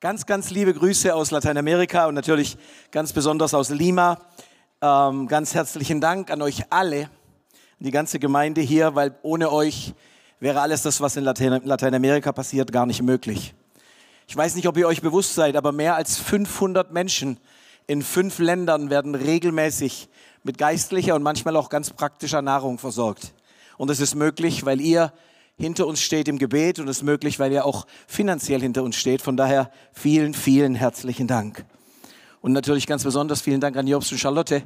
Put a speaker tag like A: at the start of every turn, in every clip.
A: Ganz, ganz liebe Grüße aus Lateinamerika und natürlich ganz besonders aus Lima. Ähm, ganz herzlichen Dank an euch alle, die ganze Gemeinde hier, weil ohne euch wäre alles das, was in Latein Lateinamerika passiert, gar nicht möglich. Ich weiß nicht, ob ihr euch bewusst seid, aber mehr als 500 Menschen in fünf Ländern werden regelmäßig mit geistlicher und manchmal auch ganz praktischer Nahrung versorgt. Und das ist möglich, weil ihr hinter uns steht im Gebet und ist möglich, weil ihr auch finanziell hinter uns steht. Von daher vielen, vielen herzlichen Dank. Und natürlich ganz besonders vielen Dank an Jobs und Charlotte,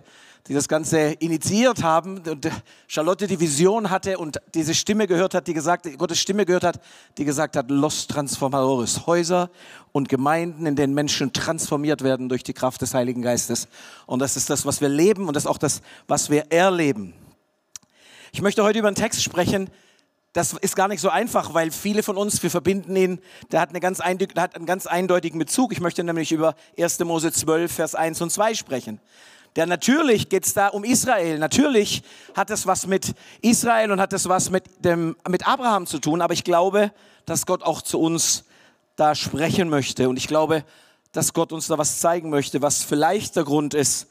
A: die das Ganze initiiert haben und Charlotte die Vision hatte und diese Stimme gehört hat, die gesagt, Gottes Stimme gehört hat, die gesagt hat, Los Transformadores, Häuser und Gemeinden, in denen Menschen transformiert werden durch die Kraft des Heiligen Geistes. Und das ist das, was wir leben und das ist auch das, was wir erleben. Ich möchte heute über einen Text sprechen, das ist gar nicht so einfach, weil viele von uns, wir verbinden ihn, der hat, eine ganz der hat einen ganz eindeutigen Bezug. Ich möchte nämlich über 1. Mose 12, Vers 1 und 2 sprechen. Der natürlich geht es da um Israel. Natürlich hat es was mit Israel und hat es was mit, dem, mit Abraham zu tun. Aber ich glaube, dass Gott auch zu uns da sprechen möchte. Und ich glaube, dass Gott uns da was zeigen möchte, was vielleicht der Grund ist,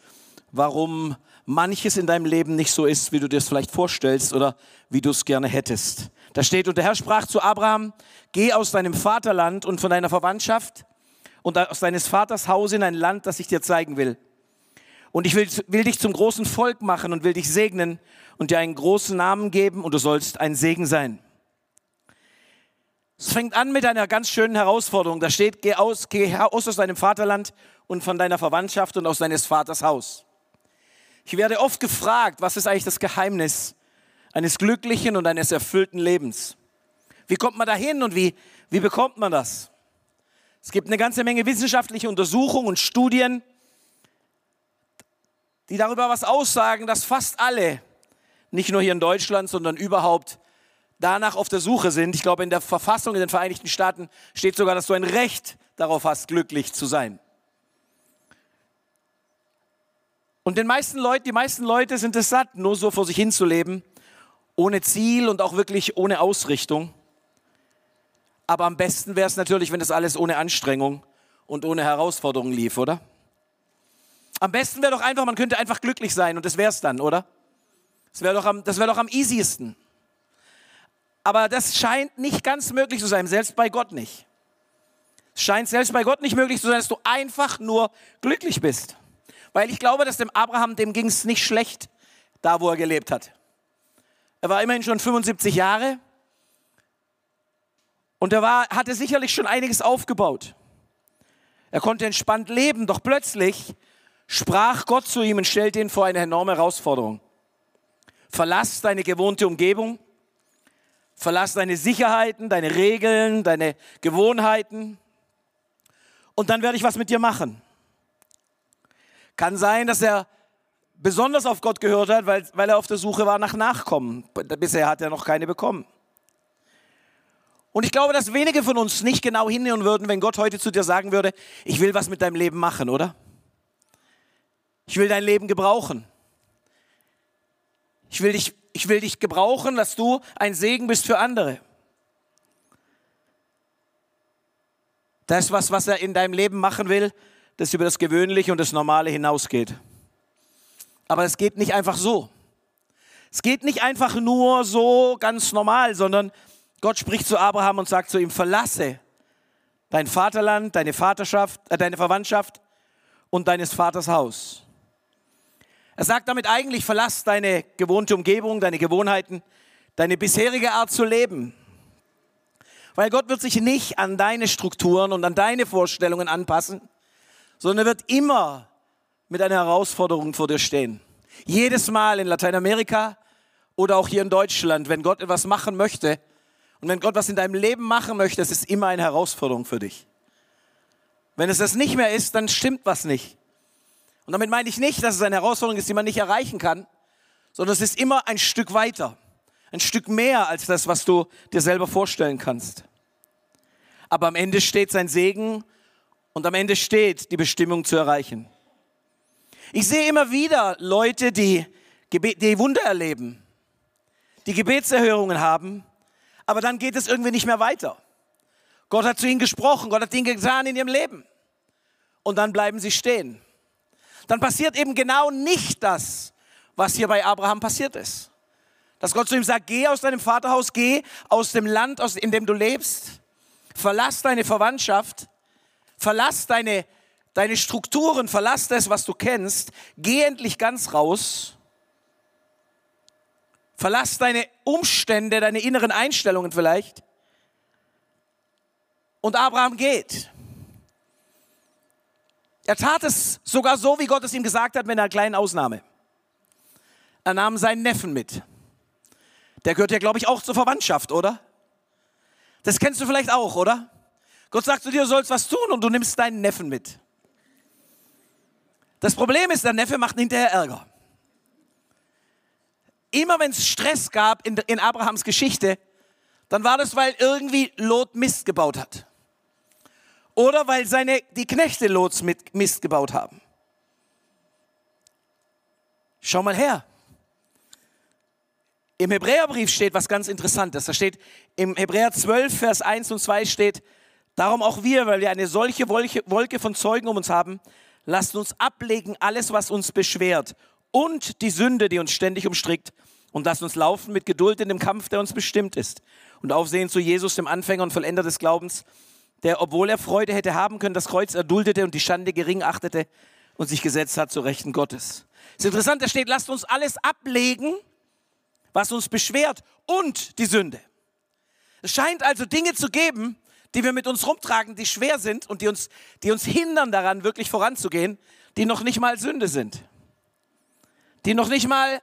A: warum manches in deinem Leben nicht so ist, wie du dir es vielleicht vorstellst oder wie du es gerne hättest. Da steht, und der Herr sprach zu Abraham, geh aus deinem Vaterland und von deiner Verwandtschaft und aus deines Vaters Haus in ein Land, das ich dir zeigen will. Und ich will, will dich zum großen Volk machen und will dich segnen und dir einen großen Namen geben und du sollst ein Segen sein. Es fängt an mit einer ganz schönen Herausforderung. Da steht, geh aus, geh aus aus deinem Vaterland und von deiner Verwandtschaft und aus deines Vaters Haus. Ich werde oft gefragt, was ist eigentlich das Geheimnis eines glücklichen und eines erfüllten Lebens? Wie kommt man dahin und wie, wie bekommt man das? Es gibt eine ganze Menge wissenschaftliche Untersuchungen und Studien, die darüber was aussagen, dass fast alle, nicht nur hier in Deutschland, sondern überhaupt danach auf der Suche sind. Ich glaube, in der Verfassung in den Vereinigten Staaten steht sogar, dass du ein Recht darauf hast, glücklich zu sein. Und den meisten Leuten, die meisten Leute sind es satt, nur so vor sich hinzuleben, ohne Ziel und auch wirklich ohne Ausrichtung. Aber am besten wäre es natürlich, wenn das alles ohne Anstrengung und ohne Herausforderung lief, oder? Am besten wäre doch einfach, man könnte einfach glücklich sein und das wäre es dann, oder? Das wäre doch, am, wär doch am easiesten. Aber das scheint nicht ganz möglich zu sein, selbst bei Gott nicht. Es scheint selbst bei Gott nicht möglich zu sein, dass du einfach nur glücklich bist. Weil ich glaube, dass dem Abraham, dem ging es nicht schlecht, da wo er gelebt hat. Er war immerhin schon 75 Jahre und er war, hatte sicherlich schon einiges aufgebaut. Er konnte entspannt leben, doch plötzlich sprach Gott zu ihm und stellte ihn vor eine enorme Herausforderung. Verlass deine gewohnte Umgebung, verlass deine Sicherheiten, deine Regeln, deine Gewohnheiten und dann werde ich was mit dir machen. Kann sein, dass er besonders auf Gott gehört hat, weil, weil er auf der Suche war nach Nachkommen. Bisher hat er noch keine bekommen. Und ich glaube, dass wenige von uns nicht genau hinhören würden, wenn Gott heute zu dir sagen würde, ich will was mit deinem Leben machen, oder? Ich will dein Leben gebrauchen. Ich will dich, ich will dich gebrauchen, dass du ein Segen bist für andere. Das ist was, was er in deinem Leben machen will, das über das Gewöhnliche und das Normale hinausgeht. Aber es geht nicht einfach so. Es geht nicht einfach nur so ganz normal, sondern Gott spricht zu Abraham und sagt zu ihm, verlasse dein Vaterland, deine Vaterschaft, äh, deine Verwandtschaft und deines Vaters Haus. Er sagt damit eigentlich, verlass deine gewohnte Umgebung, deine Gewohnheiten, deine bisherige Art zu leben. Weil Gott wird sich nicht an deine Strukturen und an deine Vorstellungen anpassen, sondern er wird immer mit einer Herausforderung vor dir stehen. Jedes Mal in Lateinamerika oder auch hier in Deutschland, wenn Gott etwas machen möchte und wenn Gott was in deinem Leben machen möchte, es ist immer eine Herausforderung für dich. Wenn es das nicht mehr ist, dann stimmt was nicht. Und damit meine ich nicht, dass es eine Herausforderung ist, die man nicht erreichen kann, sondern es ist immer ein Stück weiter, ein Stück mehr als das, was du dir selber vorstellen kannst. Aber am Ende steht sein Segen und am Ende steht, die Bestimmung zu erreichen. Ich sehe immer wieder Leute, die, die Wunder erleben, die Gebetserhörungen haben, aber dann geht es irgendwie nicht mehr weiter. Gott hat zu ihnen gesprochen, Gott hat Dinge getan in ihrem Leben. Und dann bleiben sie stehen. Dann passiert eben genau nicht das, was hier bei Abraham passiert ist. Dass Gott zu ihm sagt, geh aus deinem Vaterhaus, geh aus dem Land, in dem du lebst, verlass deine Verwandtschaft, verlass deine, deine Strukturen, verlass das, was du kennst, geh endlich ganz raus, verlass deine Umstände, deine inneren Einstellungen vielleicht. Und Abraham geht. Er tat es sogar so, wie Gott es ihm gesagt hat, mit einer kleinen Ausnahme. Er nahm seinen Neffen mit. Der gehört ja, glaube ich, auch zur Verwandtschaft, oder? Das kennst du vielleicht auch, oder? Gott sagt zu dir, du sollst was tun und du nimmst deinen Neffen mit. Das Problem ist, der Neffe macht hinterher Ärger. Immer wenn es Stress gab in, in Abrahams Geschichte, dann war das, weil irgendwie Lot Mist gebaut hat. Oder weil seine, die Knechte Lots mit Mist gebaut haben. Schau mal her. Im Hebräerbrief steht was ganz Interessantes. Da steht im Hebräer 12, Vers 1 und 2 steht, darum auch wir, weil wir eine solche Wolke von Zeugen um uns haben, lasst uns ablegen alles, was uns beschwert und die Sünde, die uns ständig umstrickt und lasst uns laufen mit Geduld in dem Kampf, der uns bestimmt ist und aufsehen zu Jesus, dem Anfänger und Vollender des Glaubens, der, obwohl er Freude hätte haben können, das Kreuz erduldete und die Schande gering achtete und sich gesetzt hat zur Rechten Gottes. Es ist interessant, da steht, lasst uns alles ablegen, was uns beschwert und die Sünde. Es scheint also Dinge zu geben, die wir mit uns rumtragen, die schwer sind und die uns, die uns hindern daran, wirklich voranzugehen, die noch nicht mal Sünde sind. Die noch nicht mal,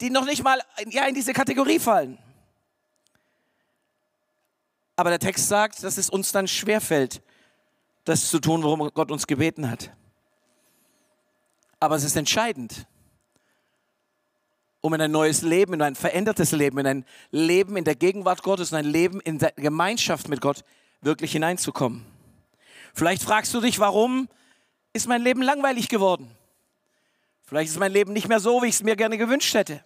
A: die noch nicht mal ja, in diese Kategorie fallen. Aber der Text sagt, dass es uns dann schwerfällt, das zu tun, worum Gott uns gebeten hat. Aber es ist entscheidend, um in ein neues Leben, in ein verändertes Leben, in ein Leben in der Gegenwart Gottes, in ein Leben in der Gemeinschaft mit Gott wirklich hineinzukommen. Vielleicht fragst du dich, warum ist mein Leben langweilig geworden? Vielleicht ist mein Leben nicht mehr so, wie ich es mir gerne gewünscht hätte.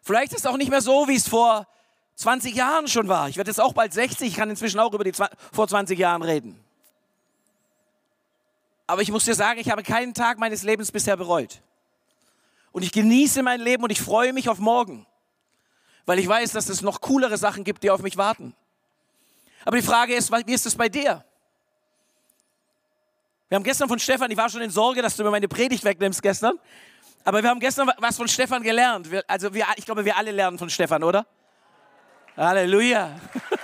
A: Vielleicht ist es auch nicht mehr so, wie es vor 20 Jahren schon war. Ich werde jetzt auch bald 60, ich kann inzwischen auch über die vor 20 Jahren reden. Aber ich muss dir sagen, ich habe keinen Tag meines Lebens bisher bereut. Und ich genieße mein Leben und ich freue mich auf morgen, weil ich weiß, dass es noch coolere Sachen gibt, die auf mich warten. Aber die Frage ist, wie ist es bei dir? Wir haben gestern von Stefan, ich war schon in Sorge, dass du mir meine Predigt wegnimmst gestern, aber wir haben gestern was von Stefan gelernt. Also wir, ich glaube, wir alle lernen von Stefan, oder? Halleluja.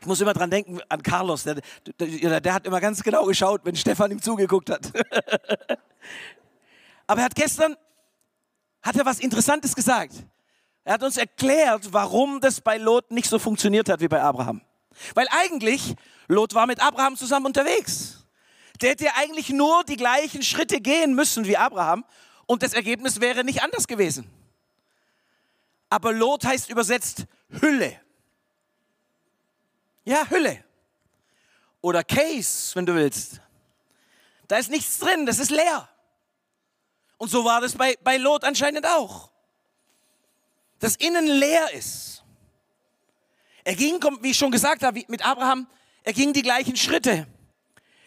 A: Ich muss immer dran denken an Carlos, der, der, der, hat immer ganz genau geschaut, wenn Stefan ihm zugeguckt hat. Aber er hat gestern hat er was Interessantes gesagt. Er hat uns erklärt, warum das bei Lot nicht so funktioniert hat wie bei Abraham. Weil eigentlich, Lot war mit Abraham zusammen unterwegs. Der hätte eigentlich nur die gleichen Schritte gehen müssen wie Abraham und das Ergebnis wäre nicht anders gewesen. Aber Lot heißt übersetzt Hülle. Ja, Hülle. Oder Case, wenn du willst. Da ist nichts drin, das ist leer. Und so war das bei, bei Lot anscheinend auch. Das Innen leer ist. Er ging, wie ich schon gesagt habe, mit Abraham, er ging die gleichen Schritte.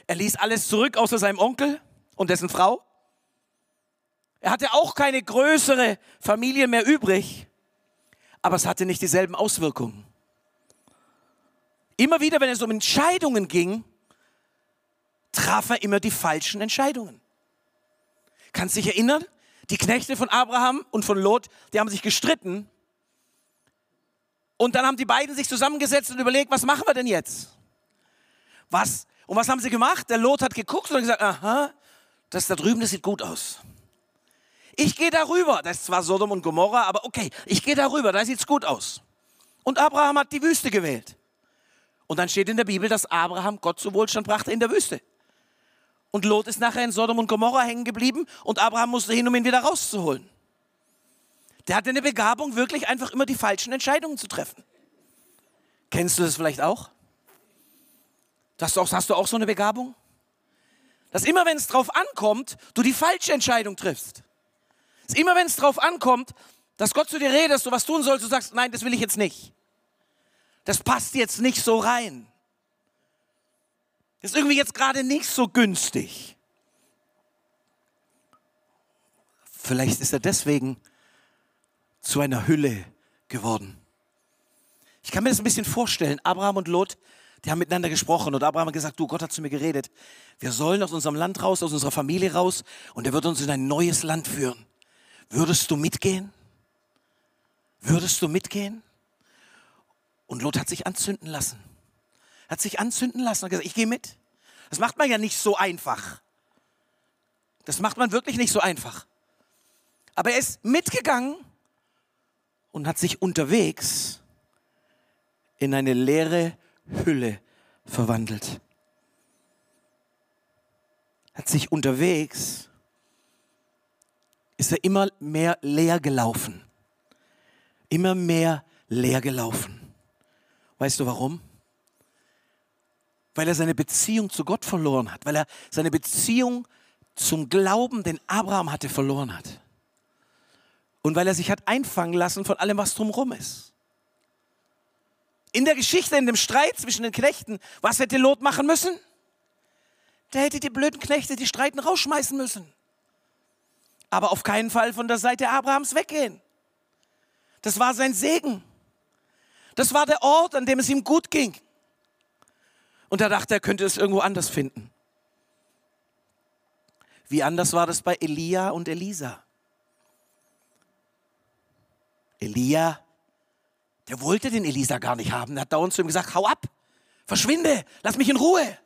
A: Er ließ alles zurück, außer seinem Onkel und dessen Frau. Er hatte auch keine größere Familie mehr übrig, aber es hatte nicht dieselben Auswirkungen. Immer wieder, wenn es um Entscheidungen ging, traf er immer die falschen Entscheidungen. Kannst du dich erinnern? Die Knechte von Abraham und von Lot, die haben sich gestritten. Und dann haben die beiden sich zusammengesetzt und überlegt, was machen wir denn jetzt? Was? Und was haben sie gemacht? Der Lot hat geguckt und gesagt, aha, das da drüben, das sieht gut aus. Ich gehe darüber. Das ist zwar Sodom und Gomorra, aber okay, ich gehe darüber, da sieht es gut aus. Und Abraham hat die Wüste gewählt. Und dann steht in der Bibel, dass Abraham Gott zu Wohlstand brachte in der Wüste. Und Lot ist nachher in Sodom und Gomorra hängen geblieben und Abraham musste hin, um ihn wieder rauszuholen. Der hatte eine Begabung, wirklich einfach immer die falschen Entscheidungen zu treffen. Kennst du das vielleicht auch? Das, hast du auch so eine Begabung? Dass immer, wenn es drauf ankommt, du die falsche Entscheidung triffst. Dass immer, wenn es drauf ankommt, Dass Gott zu dir redet, dass du was tun sollst, du sagst, nein, das will ich jetzt nicht. Das passt jetzt nicht so rein. Ist irgendwie jetzt gerade nicht so günstig. Vielleicht ist er deswegen zu einer Hülle geworden. Ich kann mir das ein bisschen vorstellen. Abraham und Lot, die haben miteinander gesprochen und Abraham hat gesagt, du, Gott hat zu mir geredet. Wir sollen aus unserem Land raus, aus unserer Familie raus und er wird uns in ein neues Land führen. Würdest du mitgehen? Würdest du mitgehen? Und Lot hat sich anzünden lassen. Hat sich anzünden lassen und gesagt, ich gehe mit. Das macht man ja nicht so einfach. Das macht man wirklich nicht so einfach. Aber er ist mitgegangen und hat sich unterwegs in eine leere Hülle verwandelt. Hat sich unterwegs, ist er immer mehr leer gelaufen. Immer mehr leer gelaufen. Weißt du warum? Weil er seine Beziehung zu Gott verloren hat, weil er seine Beziehung zum Glauben, den Abraham hatte, verloren hat. Und weil er sich hat einfangen lassen von allem, was drumherum ist. In der Geschichte, in dem Streit zwischen den Knechten, was hätte Lot machen müssen? Der hätte die blöden Knechte, die streiten, rausschmeißen müssen. Aber auf keinen Fall von der Seite Abrahams weggehen. Das war sein Segen. Das war der Ort, an dem es ihm gut ging. Und er dachte, er könnte es irgendwo anders finden. Wie anders war das bei Elia und Elisa? Elia, der wollte den Elisa gar nicht haben. Er hat dauernd zu ihm gesagt, hau ab, verschwinde, lass mich in Ruhe.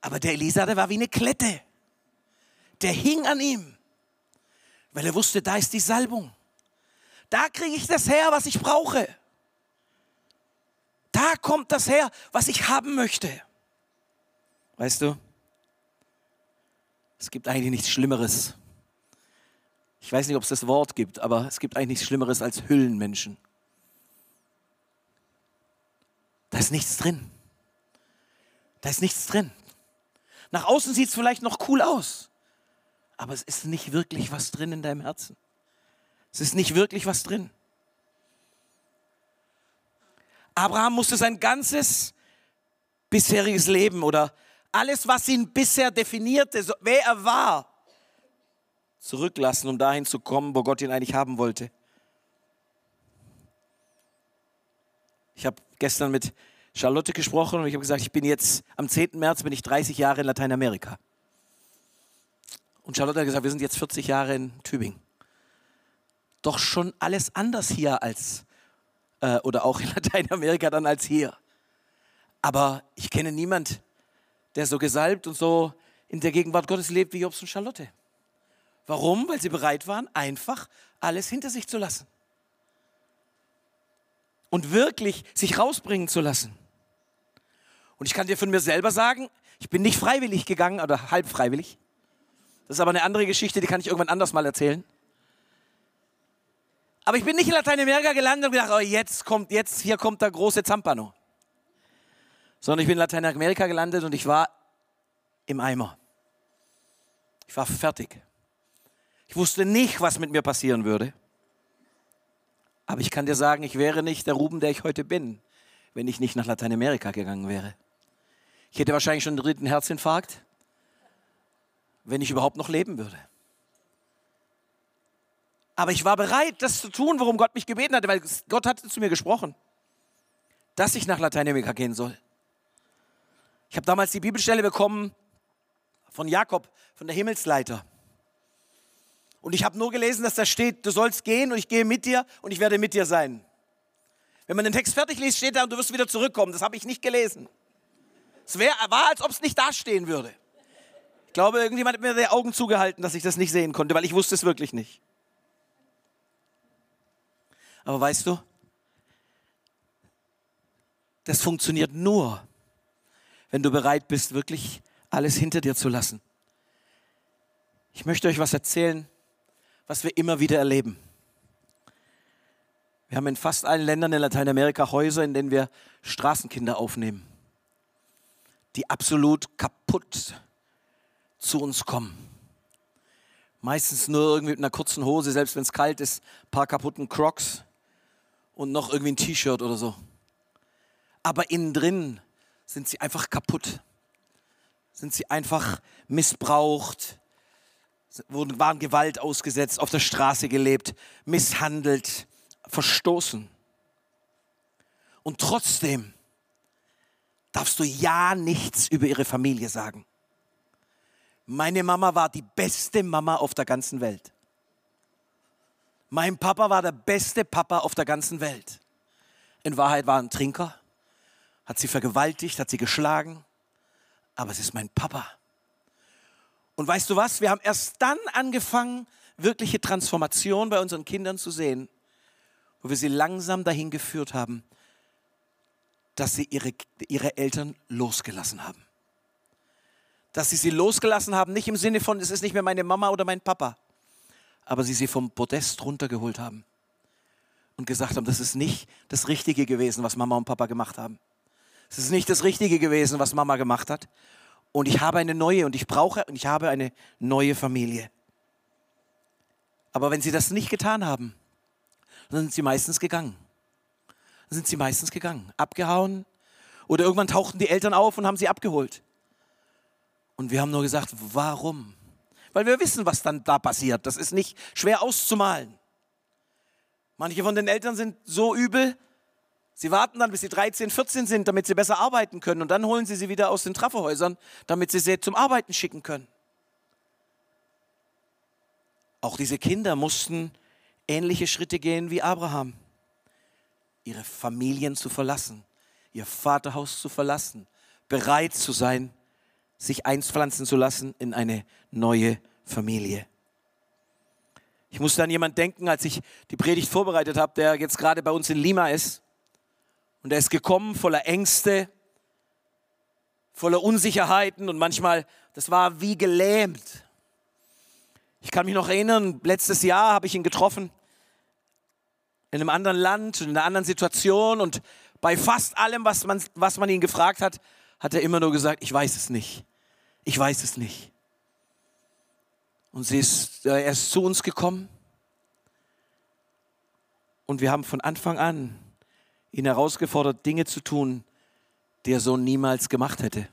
A: Aber der Elisa, der war wie eine Klette. Der hing an ihm, weil er wusste, da ist die Salbung. Da kriege ich das her, was ich brauche. Da kommt das her, was ich haben möchte. Weißt du, es gibt eigentlich nichts Schlimmeres ich weiß nicht, ob es das Wort gibt, aber es gibt eigentlich nichts Schlimmeres als Hüllenmenschen. Da ist nichts drin. Da ist nichts drin. Nach außen sieht es vielleicht noch cool aus, aber es ist nicht wirklich was drin in deinem Herzen. Es ist nicht wirklich was drin. Abraham musste sein ganzes bisheriges Leben oder alles, was ihn bisher definierte, wer er war, zurücklassen, um dahin zu kommen, wo Gott ihn eigentlich haben wollte. Ich habe gestern mit Charlotte gesprochen und ich habe gesagt, ich bin jetzt am 10. März bin ich 30 Jahre in Lateinamerika. Und Charlotte hat gesagt, wir sind jetzt 40 Jahre in Tübingen. Doch schon alles anders hier als äh, oder auch in Lateinamerika dann als hier. Aber ich kenne niemand, der so gesalbt und so in der Gegenwart Gottes lebt wie Jobs und Charlotte. Warum? Weil sie bereit waren, einfach alles hinter sich zu lassen. Und wirklich sich rausbringen zu lassen. Und ich kann dir von mir selber sagen, ich bin nicht freiwillig gegangen oder halb freiwillig. Das ist aber eine andere Geschichte, die kann ich irgendwann anders mal erzählen. Aber ich bin nicht in Lateinamerika gelandet und gedacht, oh, jetzt kommt, jetzt, hier kommt der große Zampano. Sondern ich bin in Lateinamerika gelandet und ich war im Eimer. Ich war fertig. Ich wusste nicht, was mit mir passieren würde. Aber ich kann dir sagen, ich wäre nicht der Ruben, der ich heute bin, wenn ich nicht nach Lateinamerika gegangen wäre. Ich hätte wahrscheinlich schon einen dritten Herzinfarkt, wenn ich überhaupt noch leben würde. Aber ich war bereit, das zu tun, worum Gott mich gebeten hatte, weil Gott hatte zu mir gesprochen, dass ich nach Lateinamerika gehen soll. Ich habe damals die Bibelstelle bekommen von Jakob, von der Himmelsleiter. Und ich habe nur gelesen, dass da steht, du sollst gehen und ich gehe mit dir und ich werde mit dir sein. Wenn man den Text fertig liest, steht da und du wirst wieder zurückkommen. Das habe ich nicht gelesen. Es wär, war, als ob es nicht dastehen würde. Ich glaube, irgendjemand hat mir die Augen zugehalten, dass ich das nicht sehen konnte, weil ich wusste es wirklich nicht. Aber weißt du, das funktioniert nur, wenn du bereit bist, wirklich alles hinter dir zu lassen. Ich möchte euch was erzählen, was wir immer wieder erleben. Wir haben in fast allen Ländern in Lateinamerika Häuser, in denen wir Straßenkinder aufnehmen, die absolut kaputt zu uns kommen. Meistens nur irgendwie mit einer kurzen Hose, selbst wenn es kalt ist, ein paar kaputten Crocs und noch irgendwie ein T-Shirt oder so. Aber innen drin sind sie einfach kaputt. Sind sie einfach missbraucht, wurden, waren Gewalt ausgesetzt, auf der Straße gelebt, misshandelt, verstoßen. Und trotzdem darfst du ja nichts über ihre Familie sagen. Meine Mama war die beste Mama auf der ganzen Welt. Mein Papa war der beste Papa auf der ganzen Welt. In Wahrheit war er ein Trinker, hat sie vergewaltigt, hat sie geschlagen, aber es ist mein Papa. Und weißt du was? Wir haben erst dann angefangen, wirkliche Transformation bei unseren Kindern zu sehen, wo wir sie langsam dahin geführt haben, dass sie ihre, ihre Eltern losgelassen haben. Dass sie sie losgelassen haben, nicht im Sinne von, es ist nicht mehr meine Mama oder mein Papa, aber sie sie vom Podest runtergeholt haben und gesagt haben, das ist nicht das Richtige gewesen, was Mama und Papa gemacht haben. Es ist nicht das Richtige gewesen, was Mama gemacht hat. Und ich habe eine neue und ich brauche und ich habe eine neue Familie. Aber wenn sie das nicht getan haben, dann sind sie meistens gegangen. Dann sind sie meistens gegangen, abgehauen oder irgendwann tauchten die Eltern auf und haben sie abgeholt. Und wir haben nur gesagt, warum? Weil wir wissen, was dann da passiert. Das ist nicht schwer auszumalen. Manche von den Eltern sind so übel, sie warten dann, bis sie 13, 14 sind, damit sie besser arbeiten können. Und dann holen sie sie wieder aus den Trafferhäusern, damit sie sie zum Arbeiten schicken können. Auch diese Kinder mussten ähnliche Schritte gehen wie Abraham. Ihre Familien zu verlassen, ihr Vaterhaus zu verlassen, bereit zu sein, sich einpflanzen zu lassen in eine neue Familie. Ich musste an jemanden denken, als ich die Predigt vorbereitet habe, der jetzt gerade bei uns in Lima ist. Und er ist gekommen voller Ängste, voller Unsicherheiten und manchmal, das war wie gelähmt. Ich kann mich noch erinnern, letztes Jahr habe ich ihn getroffen in einem anderen Land, in einer anderen Situation und bei fast allem, was man, was man ihn gefragt hat, hat er immer nur gesagt, ich weiß es nicht. Ich weiß es nicht. Und sie ist, er ist zu uns gekommen. Und wir haben von Anfang an ihn herausgefordert, Dinge zu tun, die er so niemals gemacht hätte.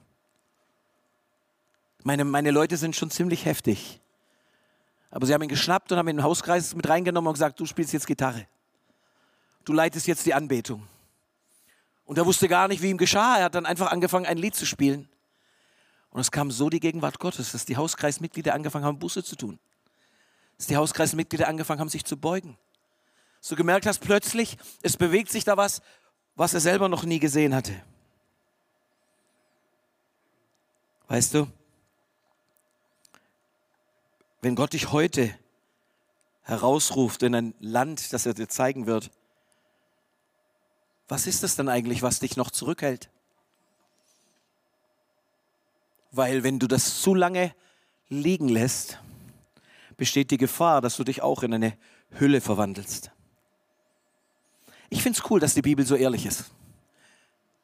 A: Meine, meine Leute sind schon ziemlich heftig. Aber sie haben ihn geschnappt und haben ihn in den Hauskreis mit reingenommen und gesagt, du spielst jetzt Gitarre. Du leitest jetzt die Anbetung. Und er wusste gar nicht, wie ihm geschah. Er hat dann einfach angefangen, ein Lied zu spielen. Und es kam so die Gegenwart Gottes, dass die Hauskreismitglieder angefangen haben, Buße zu tun. Dass die Hauskreismitglieder angefangen haben, sich zu beugen. Dass du gemerkt hast, plötzlich, es bewegt sich da was, was er selber noch nie gesehen hatte. Weißt du, wenn Gott dich heute herausruft in ein Land, das er dir zeigen wird, was ist das dann eigentlich, was dich noch zurückhält? Weil wenn du das zu lange liegen lässt, besteht die Gefahr, dass du dich auch in eine Hülle verwandelst. Ich finde es cool, dass die Bibel so ehrlich ist.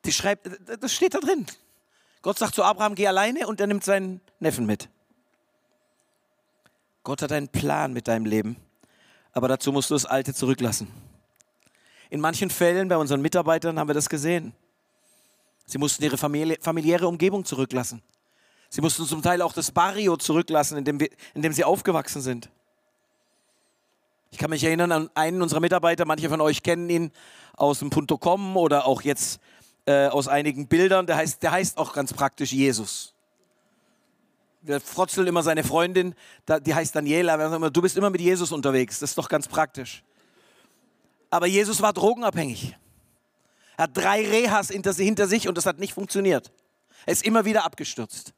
A: Die schreibt, das steht da drin. Gott sagt zu Abraham, geh alleine und er nimmt seinen Neffen mit. Gott hat einen Plan mit deinem Leben, aber dazu musst du das Alte zurücklassen. In manchen Fällen bei unseren Mitarbeitern haben wir das gesehen. Sie mussten ihre familiäre Umgebung zurücklassen. Sie mussten zum Teil auch das Barrio zurücklassen, in dem, wir, in dem sie aufgewachsen sind. Ich kann mich erinnern an einen unserer Mitarbeiter, manche von euch kennen ihn aus dem Punto Com oder auch jetzt äh, aus einigen Bildern. Der heißt, der heißt auch ganz praktisch Jesus. Der frotzelt immer seine Freundin, die heißt Daniela. Du bist immer mit Jesus unterwegs, das ist doch ganz praktisch. Aber Jesus war drogenabhängig. Er hat drei Rehas hinter sich und das hat nicht funktioniert. Er ist immer wieder abgestürzt.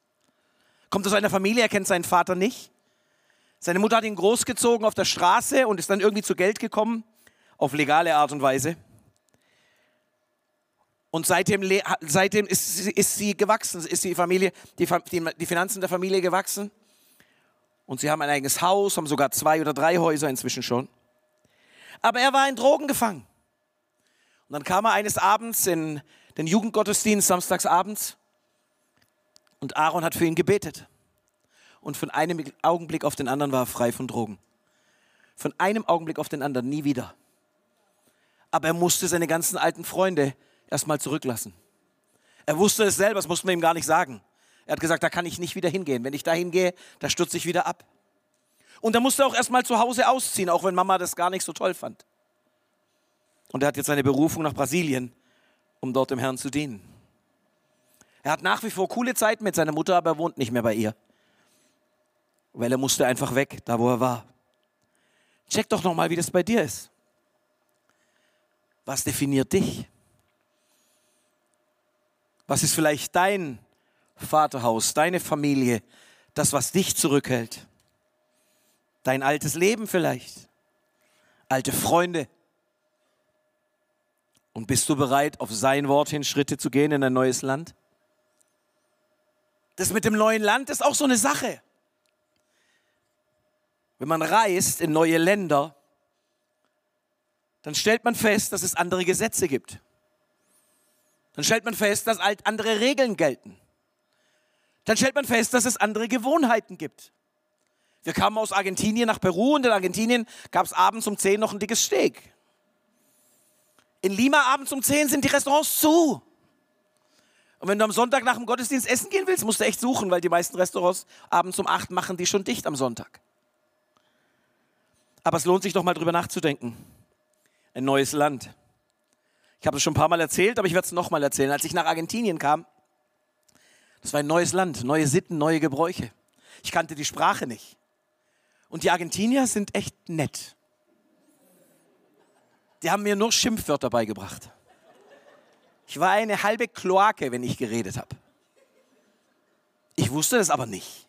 A: Kommt aus einer Familie, er kennt seinen Vater nicht. Seine Mutter hat ihn großgezogen auf der Straße und ist dann irgendwie zu Geld gekommen, auf legale Art und Weise. Und seitdem, seitdem ist, ist, sie gewachsen, ist die Familie, die, die Finanzen der Familie gewachsen. Und sie haben ein eigenes Haus, haben sogar zwei oder drei Häuser inzwischen schon. Aber er war in Drogen gefangen. Und dann kam er eines Abends in den Jugendgottesdienst, samstags abends, und Aaron hat für ihn gebetet. und von einem Augenblick auf den anderen war er frei von Drogen. Von einem Augenblick auf den anderen, nie wieder. Aber er musste seine ganzen alten Freunde erstmal zurücklassen. Er wusste es selber, das mussten wir ihm gar nicht sagen. Er hat gesagt, da kann ich nicht wieder hingehen. Wenn ich da hingehe, da stürze ich wieder ab. Und er musste auch erstmal zu Hause ausziehen, auch wenn Mama das gar nicht so toll fand. Und er hat jetzt seine Berufung nach Brasilien, um dort dem Herrn zu dienen. Er hat nach wie vor coole Zeiten mit seiner Mutter, aber er wohnt nicht mehr bei ihr. Weil er musste einfach weg, da wo er war. Check doch nochmal, wie das bei dir ist. Was definiert dich? Was ist vielleicht dein Vaterhaus, deine Familie, das, was dich zurückhält? Dein altes Leben vielleicht? Alte Freunde? Und bist du bereit, auf sein Wort hin Schritte zu gehen in ein neues Land? Das mit dem neuen Land ist auch so eine Sache. Wenn man reist in neue Länder, dann stellt man fest, dass es andere Gesetze gibt. Dann stellt man fest, dass halt andere Regeln gelten. Dann stellt man fest, dass es andere Gewohnheiten gibt. Wir kamen aus Argentinien nach Peru und in Argentinien gab es abends um 10 noch ein dickes Steak. In Lima abends um 10 sind die Restaurants zu. Und wenn du am Sonntag nach dem Gottesdienst essen gehen willst, musst du echt suchen, weil die meisten Restaurants abends um 8 machen die schon dicht am Sonntag. Aber es lohnt sich doch mal drüber nachzudenken. Ein neues Land. Ich habe es schon ein paar Mal erzählt, aber ich werde es noch mal erzählen. Als ich nach Argentinien kam, das war ein neues Land, neue Sitten, neue Gebräuche. Ich kannte die Sprache nicht. Und die Argentinier sind echt nett. Die haben mir nur Schimpfwörter beigebracht. Ich war eine halbe Kloake, wenn ich geredet habe. Ich wusste das aber nicht.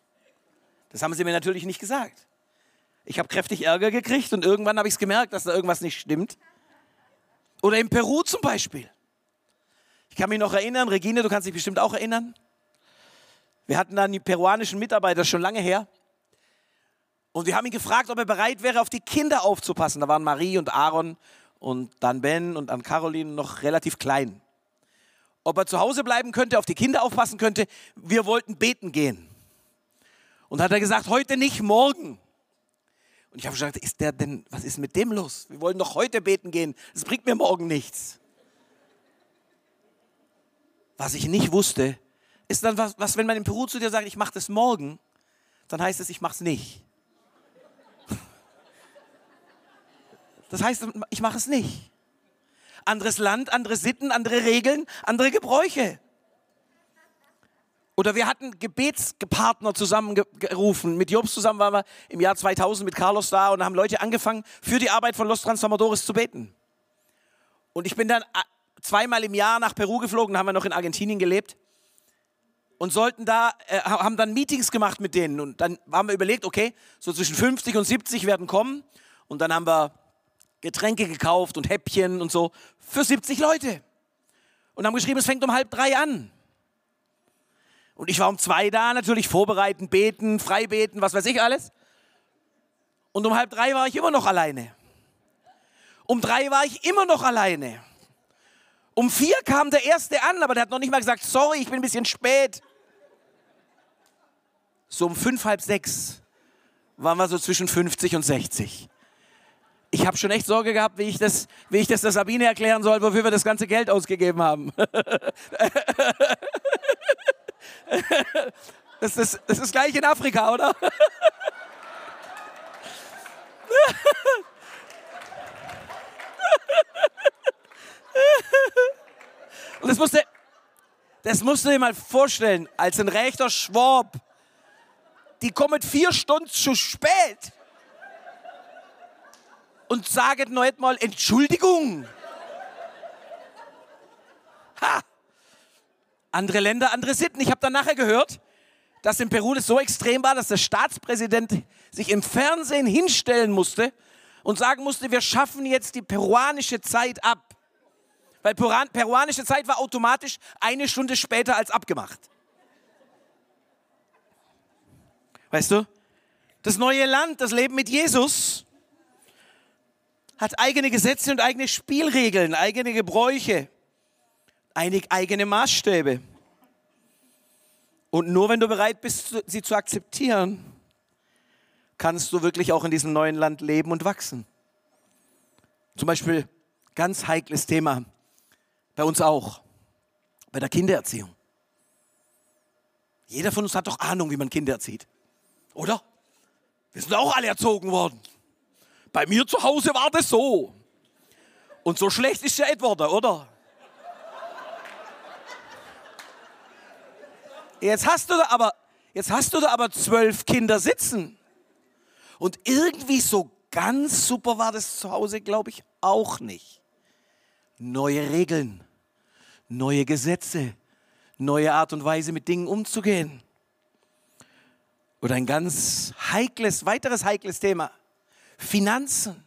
A: Das haben sie mir natürlich nicht gesagt. Ich habe kräftig Ärger gekriegt und irgendwann habe ich es gemerkt, dass da irgendwas nicht stimmt. Oder in Peru zum Beispiel. Ich kann mich noch erinnern, Regine, du kannst dich bestimmt auch erinnern. Wir hatten dann die peruanischen Mitarbeiter schon lange her. Und wir haben ihn gefragt, ob er bereit wäre, auf die Kinder aufzupassen. Da waren Marie und Aaron und dann Ben und dann Caroline noch relativ klein. Ob er zu Hause bleiben könnte, auf die Kinder aufpassen könnte. Wir wollten beten gehen. Und hat er gesagt, heute nicht, morgen. Und ich habe gesagt, ist der denn, was ist mit dem los? Wir wollen doch heute beten gehen. Das bringt mir morgen nichts. Was ich nicht wusste, ist dann was, was wenn man in Peru zu dir sagt, ich mache das morgen, dann heißt es, ich mache es nicht. Das heißt, ich mache es nicht. Anderes Land, andere Sitten, andere Regeln, andere Gebräuche. Oder wir hatten Gebetspartner zusammengerufen. Mit Jobs zusammen waren wir im Jahr 2000 mit Carlos da und haben Leute angefangen, für die Arbeit von Los Transformadores zu beten. Und ich bin dann äh, zweimal im Jahr nach Peru geflogen, haben wir noch in Argentinien gelebt und sollten da, äh, haben dann Meetings gemacht mit denen. Und dann haben wir überlegt, okay, so zwischen 50 und 70 werden kommen. Und dann haben wir Getränke gekauft und Häppchen und so für 70 Leute. Und haben geschrieben, es fängt um halb drei an. Und ich war um zwei da, natürlich vorbereiten, beten, frei beten, was weiß ich alles. Und um halb drei war ich immer noch alleine. Um drei war ich immer noch alleine. Um vier kam der Erste an, aber der hat noch nicht mal gesagt, sorry, ich bin ein bisschen spät. So um fünf, halb sechs waren wir so zwischen 50 und 60. Ich habe schon echt Sorge gehabt, wie ich, das, wie ich das der Sabine erklären soll, wofür wir das ganze Geld ausgegeben haben. Das ist, das ist gleich in Afrika, oder? Und das musste, das musst du dir mal vorstellen, als ein rechter Schwab. Die kommen vier Stunden zu spät und sagen noch nicht mal Entschuldigung. Ha! Andere Länder, andere Sitten. Ich habe dann nachher gehört, dass in Peru das so extrem war, dass der Staatspräsident sich im Fernsehen hinstellen musste und sagen musste, wir schaffen jetzt die peruanische Zeit ab. Weil peruanische Zeit war automatisch eine Stunde später als abgemacht. Weißt du? Das neue Land, das Leben mit Jesus, hat eigene Gesetze und eigene Spielregeln, eigene Gebräuche eigene Maßstäbe. Und nur wenn du bereit bist, sie zu akzeptieren, kannst du wirklich auch in diesem neuen Land leben und wachsen. Zum Beispiel ganz heikles Thema bei uns auch, bei der Kindererziehung. Jeder von uns hat doch Ahnung, wie man Kinder erzieht, oder? Wir sind auch alle erzogen worden. Bei mir zu Hause war das so. Und so schlecht ist ja Edward, oder? Jetzt hast du da aber, jetzt hast du da aber zwölf Kinder sitzen. Und irgendwie so ganz super war das zu Hause, glaube ich, auch nicht. Neue Regeln, neue Gesetze, neue Art und Weise mit Dingen umzugehen. Oder ein ganz heikles, weiteres heikles Thema, Finanzen.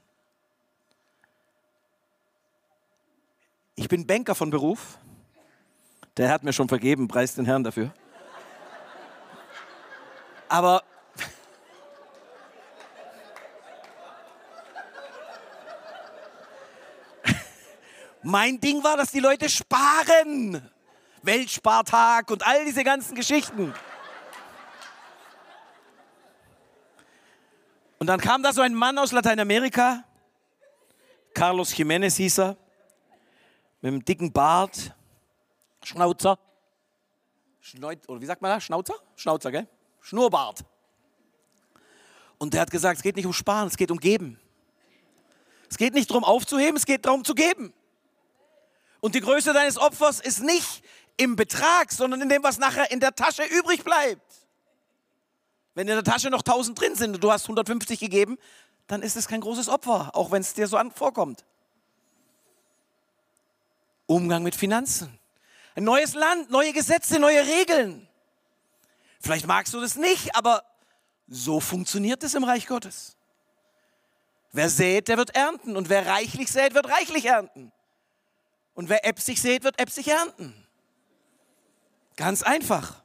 A: Ich bin Banker von Beruf. Der hat mir schon vergeben, preis den Herrn dafür. Aber mein Ding war, dass die Leute sparen. Weltspartag und all diese ganzen Geschichten. Und dann kam da so ein Mann aus Lateinamerika, Carlos Jiménez hieß er, mit einem dicken Bart, Schnauzer, Schneut, oder wie sagt man das? Schnauzer? Schnauzer, gell? Schnurrbart. Und der hat gesagt, es geht nicht um Sparen, es geht um Geben. Es geht nicht darum aufzuheben, es geht darum zu geben. Und die Größe deines Opfers ist nicht im Betrag, sondern in dem, was nachher in der Tasche übrig bleibt. Wenn in der Tasche noch 1000 drin sind und du hast 150 gegeben, dann ist es kein großes Opfer, auch wenn es dir so vorkommt. Umgang mit Finanzen. Ein neues Land, neue Gesetze, neue Regeln. Vielleicht magst du das nicht, aber so funktioniert es im Reich Gottes. Wer sät, der wird ernten. Und wer reichlich sät, wird reichlich ernten. Und wer äpsig sät, wird äpsig ernten. Ganz einfach.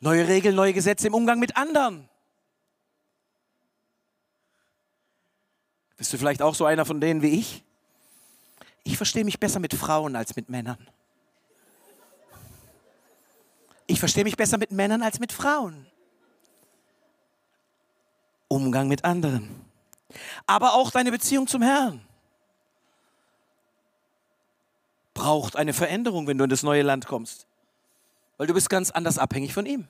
A: Neue Regeln, neue Gesetze im Umgang mit anderen. Bist du vielleicht auch so einer von denen wie ich? Ich verstehe mich besser mit Frauen als mit Männern. Ich verstehe mich besser mit Männern als mit Frauen. Umgang mit anderen. Aber auch deine Beziehung zum Herrn braucht eine Veränderung, wenn du in das neue Land kommst. Weil du bist ganz anders abhängig von ihm.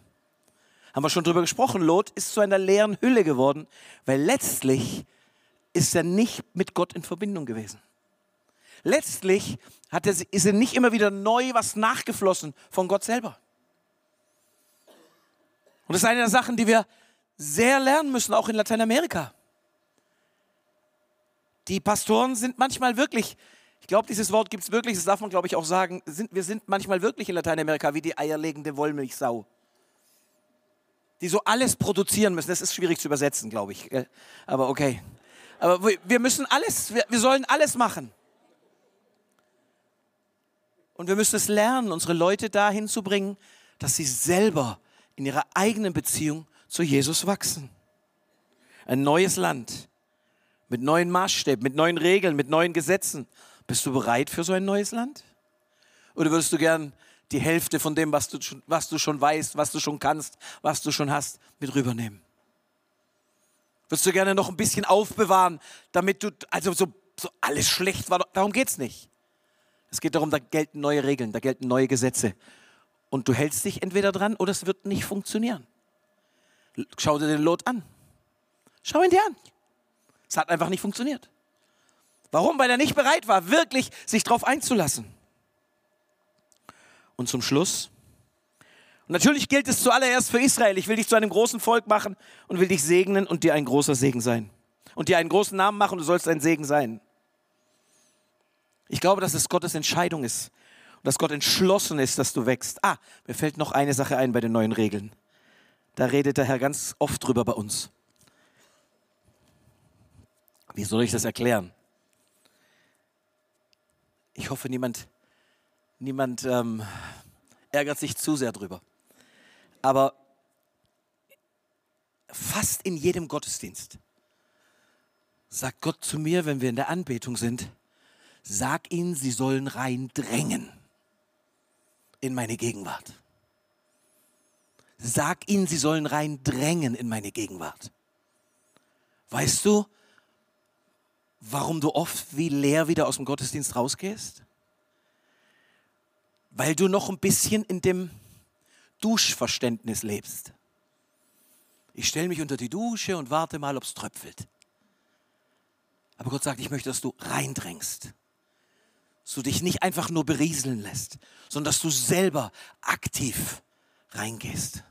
A: Haben wir schon drüber gesprochen. Lot ist zu einer leeren Hülle geworden, weil letztlich ist er nicht mit Gott in Verbindung gewesen. Letztlich hat er, ist er nicht immer wieder neu was nachgeflossen von Gott selber. Und das ist eine der Sachen, die wir sehr lernen müssen, auch in Lateinamerika. Die Pastoren sind manchmal wirklich, ich glaube, dieses Wort gibt es wirklich, das darf man, glaube ich, auch sagen, sind, wir sind manchmal wirklich in Lateinamerika wie die eierlegende Wollmilchsau. Die so alles produzieren müssen. Das ist schwierig zu übersetzen, glaube ich. Aber okay. Aber wir müssen alles, wir, wir sollen alles machen. Und wir müssen es lernen, unsere Leute dahin zu bringen, dass sie selber in ihrer eigenen Beziehung zu Jesus wachsen. Ein neues Land mit neuen Maßstäben, mit neuen Regeln, mit neuen Gesetzen. Bist du bereit für so ein neues Land? Oder würdest du gern die Hälfte von dem, was du, was du schon weißt, was du schon kannst, was du schon hast, mit rübernehmen? Würdest du gerne noch ein bisschen aufbewahren, damit du, also so, so alles schlecht war, darum geht es nicht. Es geht darum, da gelten neue Regeln, da gelten neue Gesetze und du hältst dich entweder dran oder es wird nicht funktionieren. Schau dir den Lot an. Schau ihn dir an. Es hat einfach nicht funktioniert. Warum? Weil er nicht bereit war, wirklich sich darauf einzulassen. Und zum Schluss, und natürlich gilt es zuallererst für Israel, ich will dich zu einem großen Volk machen und will dich segnen und dir ein großer Segen sein. Und dir einen großen Namen machen und du sollst ein Segen sein. Ich glaube, dass es Gottes Entscheidung ist, dass Gott entschlossen ist, dass du wächst. Ah, mir fällt noch eine Sache ein bei den neuen Regeln. Da redet der Herr ganz oft drüber bei uns. Wie soll ich das erklären? Ich hoffe, niemand, niemand ähm, ärgert sich zu sehr drüber. Aber fast in jedem Gottesdienst sagt Gott zu mir, wenn wir in der Anbetung sind, sag ihnen, sie sollen rein drängen. in meine Gegenwart. Sag ihnen, sie sollen reindrängen in meine Gegenwart. Weißt du, warum du oft wie leer wieder aus dem Gottesdienst rausgehst? Weil du noch ein bisschen in dem Duschverständnis lebst. Ich stelle mich unter die Dusche und warte mal, ob es tröpfelt. Aber Gott sagt, ich möchte, dass du reindrängst. Dass du dich nicht einfach nur berieseln lässt, sondern dass du selber aktiv reingehst.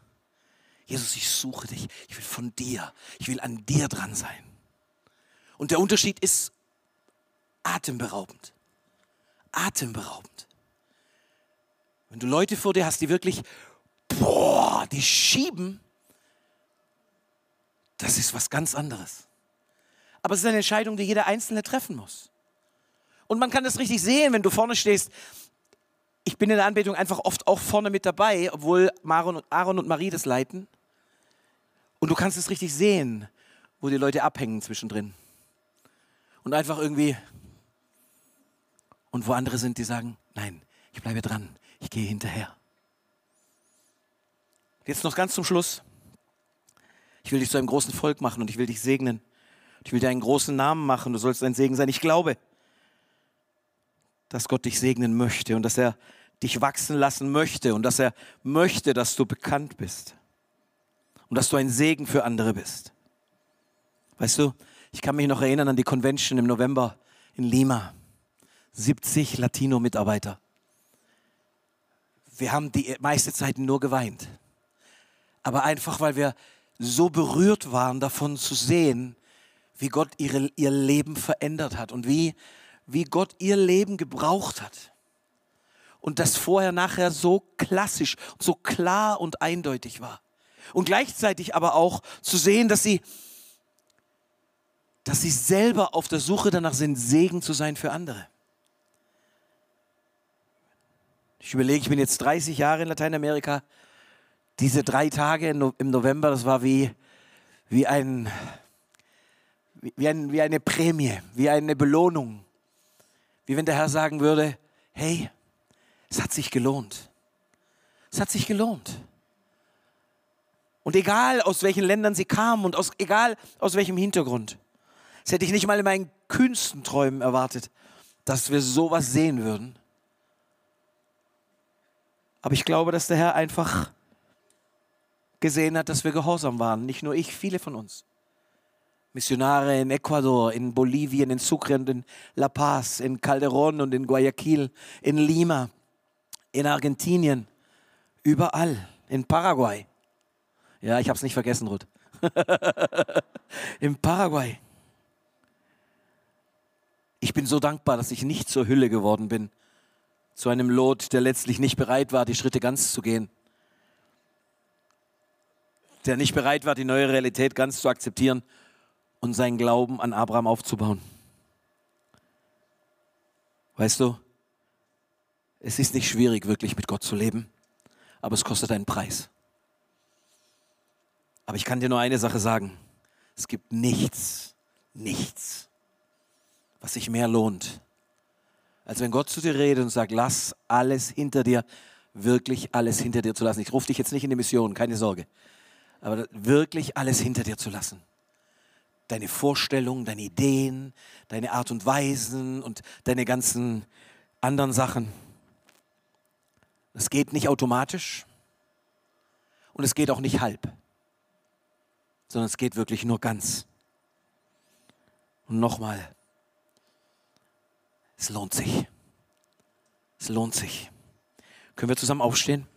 A: Jesus, ich suche dich. Ich will von dir. Ich will an dir dran sein. Und der Unterschied ist atemberaubend. Atemberaubend. Wenn du Leute vor dir hast, die wirklich, boah, die schieben, das ist was ganz anderes. Aber es ist eine Entscheidung, die jeder Einzelne treffen muss. Und man kann das richtig sehen, wenn du vorne stehst. Ich bin in der Anbetung einfach oft auch vorne mit dabei, obwohl Aaron und Marie das leiten. Und du kannst es richtig sehen, wo die Leute abhängen zwischendrin. Und einfach irgendwie. Und wo andere sind, die sagen, nein, ich bleibe dran, ich gehe hinterher. Jetzt noch ganz zum Schluss. Ich will dich zu einem großen Volk machen und ich will dich segnen. Ich will dir einen großen Namen machen. Du sollst ein Segen sein. Ich glaube, dass Gott dich segnen möchte und dass er dich wachsen lassen möchte und dass er möchte, dass du bekannt bist und dass du ein Segen für andere bist. Weißt du, ich kann mich noch erinnern an die Convention im November in Lima. 70 Latino-Mitarbeiter. Wir haben die meiste Zeit nur geweint. Aber einfach, weil wir so berührt waren, davon zu sehen, wie Gott ihre, ihr Leben verändert hat und wie, wie Gott ihr Leben gebraucht hat. Und das vorher nachher so klassisch, so klar und eindeutig war. Und gleichzeitig aber auch zu sehen, dass sie, dass sie selber auf der Suche danach sind, Segen zu sein für andere. Ich überlege, ich bin jetzt 30 Jahre in Lateinamerika. Diese drei Tage im November, das war wie, wie, ein, wie, ein, wie eine Prämie, wie eine Belohnung. Wie wenn der Herr sagen würde, hey, es hat sich gelohnt. Es hat sich gelohnt. Und egal aus welchen Ländern sie kamen und aus, egal aus welchem Hintergrund. Das hätte ich nicht mal in meinen kühnsten Träumen erwartet, dass wir sowas sehen würden. Aber ich glaube, dass der Herr einfach gesehen hat, dass wir gehorsam waren. Nicht nur ich, viele von uns. Missionare in Ecuador, in Bolivien, in Sucre und in La Paz, in Calderón und in Guayaquil, in Lima, in Argentinien, überall, in Paraguay. Ja, ich habe es nicht vergessen, Ruth. Im Paraguay. Ich bin so dankbar, dass ich nicht zur Hülle geworden bin. Zu einem Lot, der letztlich nicht bereit war, die Schritte ganz zu gehen. Der nicht bereit war, die neue Realität ganz zu akzeptieren und seinen Glauben an Abraham aufzubauen. Weißt du, es ist nicht schwierig, wirklich mit Gott zu leben, aber es kostet einen Preis. Aber ich kann dir nur eine Sache sagen. Es gibt nichts, nichts, was sich mehr lohnt, als wenn Gott zu dir redet und sagt, lass alles hinter dir, wirklich alles hinter dir zu lassen. Ich rufe dich jetzt nicht in die Mission, keine Sorge. Aber wirklich alles hinter dir zu lassen. Deine Vorstellungen, deine Ideen, deine Art und Weisen und deine ganzen anderen Sachen. Es geht nicht automatisch und es geht auch nicht halb sondern es geht wirklich nur ganz. Und nochmal, es lohnt sich. Es lohnt sich. Können wir zusammen aufstehen?